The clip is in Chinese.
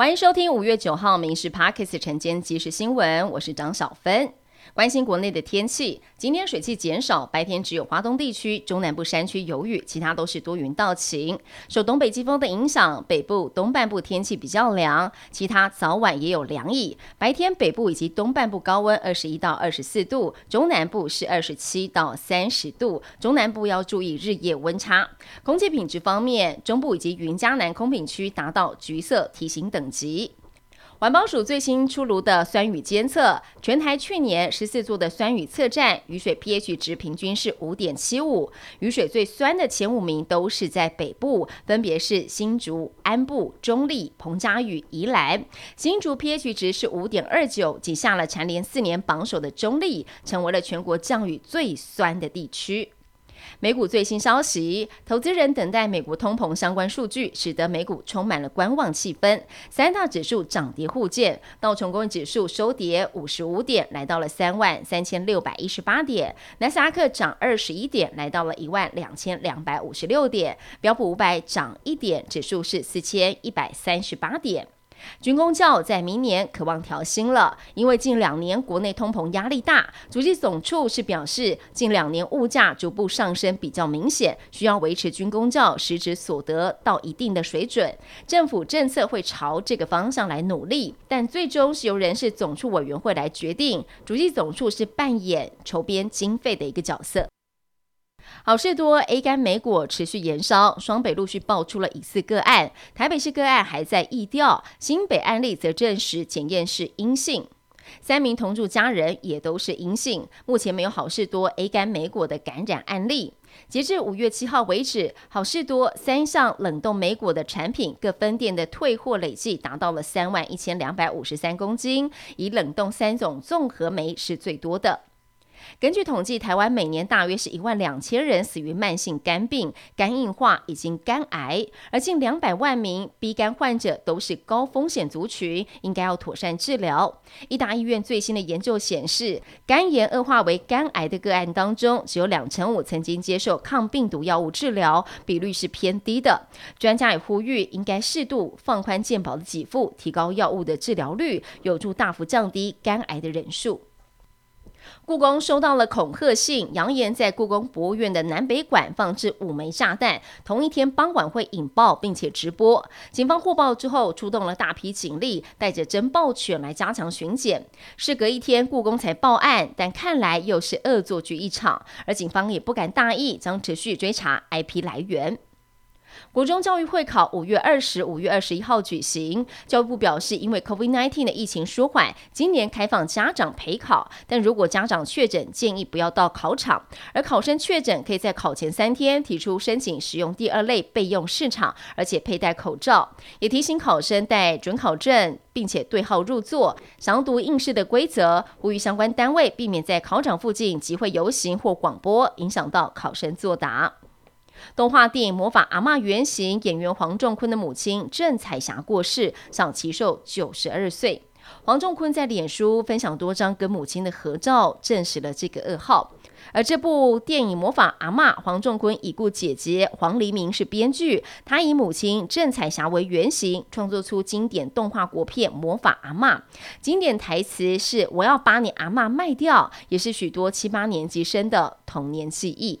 欢迎收听五月九号《民事 Parkes》晨间即时新闻，我是张小芬。关心国内的天气，今天水汽减少，白天只有华东地区、中南部山区有雨，其他都是多云到晴。受东北季风的影响，北部东半部天气比较凉，其他早晚也有凉意。白天北部以及东半部高温二十一到二十四度，中南部是二十七到三十度。中南部要注意日夜温差。空气品质方面，中部以及云嘉南空品区达到橘色提醒等级。环保署最新出炉的酸雨监测，全台去年十四座的酸雨测站雨水 pH 值平均是五点七五，雨水最酸的前五名都是在北部，分别是新竹、安部、中立、彭佳屿、宜兰。新竹 pH 值是五点二九，挤下了蝉联四年榜首的中立，成为了全国降雨最酸的地区。美股最新消息，投资人等待美国通膨相关数据，使得美股充满了观望气氛。三大指数涨跌互见，道琼工业指数收跌五十五点，来到了三万三千六百一十八点；纳斯达克涨二十一点，来到了一万两千两百五十六点；标普五百涨一点，指数是四千一百三十八点。军工教在明年渴望调薪了，因为近两年国内通膨压力大。主计总处是表示，近两年物价逐步上升比较明显，需要维持军工教实质所得到一定的水准。政府政策会朝这个方向来努力，但最终是由人事总处委员会来决定。主计总处是扮演筹编经费的一个角色。好事多 A 肝莓果持续延烧，双北陆续爆出了疑似个案，台北市个案还在疫调，新北案例则证实检验是阴性，三名同住家人也都是阴性，目前没有好事多 A 肝莓果的感染案例。截至五月七号为止，好事多三项冷冻莓果的产品各分店的退货累计达到了三万一千两百五十三公斤，以冷冻三种综合酶是最多的。根据统计，台湾每年大约是一万两千人死于慢性肝病、肝硬化以及肝癌，而近两百万名 B 肝患者都是高风险族群，应该要妥善治疗。医大医院最新的研究显示，肝炎恶化为肝癌的个案当中，只有两成五曾经接受抗病毒药物治疗，比率是偏低的。专家也呼吁，应该适度放宽健保的给付，提高药物的治疗率，有助大幅降低肝癌的人数。故宫收到了恐吓信，扬言在故宫博物院的南北馆放置五枚炸弹，同一天傍晚会引爆，并且直播。警方获报之后，出动了大批警力，带着侦报犬来加强巡检。事隔一天，故宫才报案，但看来又是恶作剧一场，而警方也不敢大意，将持续追查 IP 来源。国中教育会考五月二十五月二十一号举行。教育部表示，因为 COVID-19 的疫情舒缓，今年开放家长陪考。但如果家长确诊，建议不要到考场。而考生确诊，可以在考前三天提出申请使用第二类备用市场，而且佩戴口罩。也提醒考生带准考证，并且对号入座，详读应试的规则。呼吁相关单位避免在考场附近集会游行或广播，影响到考生作答。动画电影《魔法阿妈》原型演员黄仲坤的母亲郑彩霞过世，享其寿九十二岁。黄仲坤在脸书分享多张跟母亲的合照，证实了这个噩耗。而这部电影《魔法阿妈》，黄仲坤已故姐姐黄黎明是编剧，他以母亲郑彩霞为原型，创作出经典动画国片《魔法阿妈》。经典台词是“我要把你阿妈卖掉”，也是许多七八年级生的童年记忆。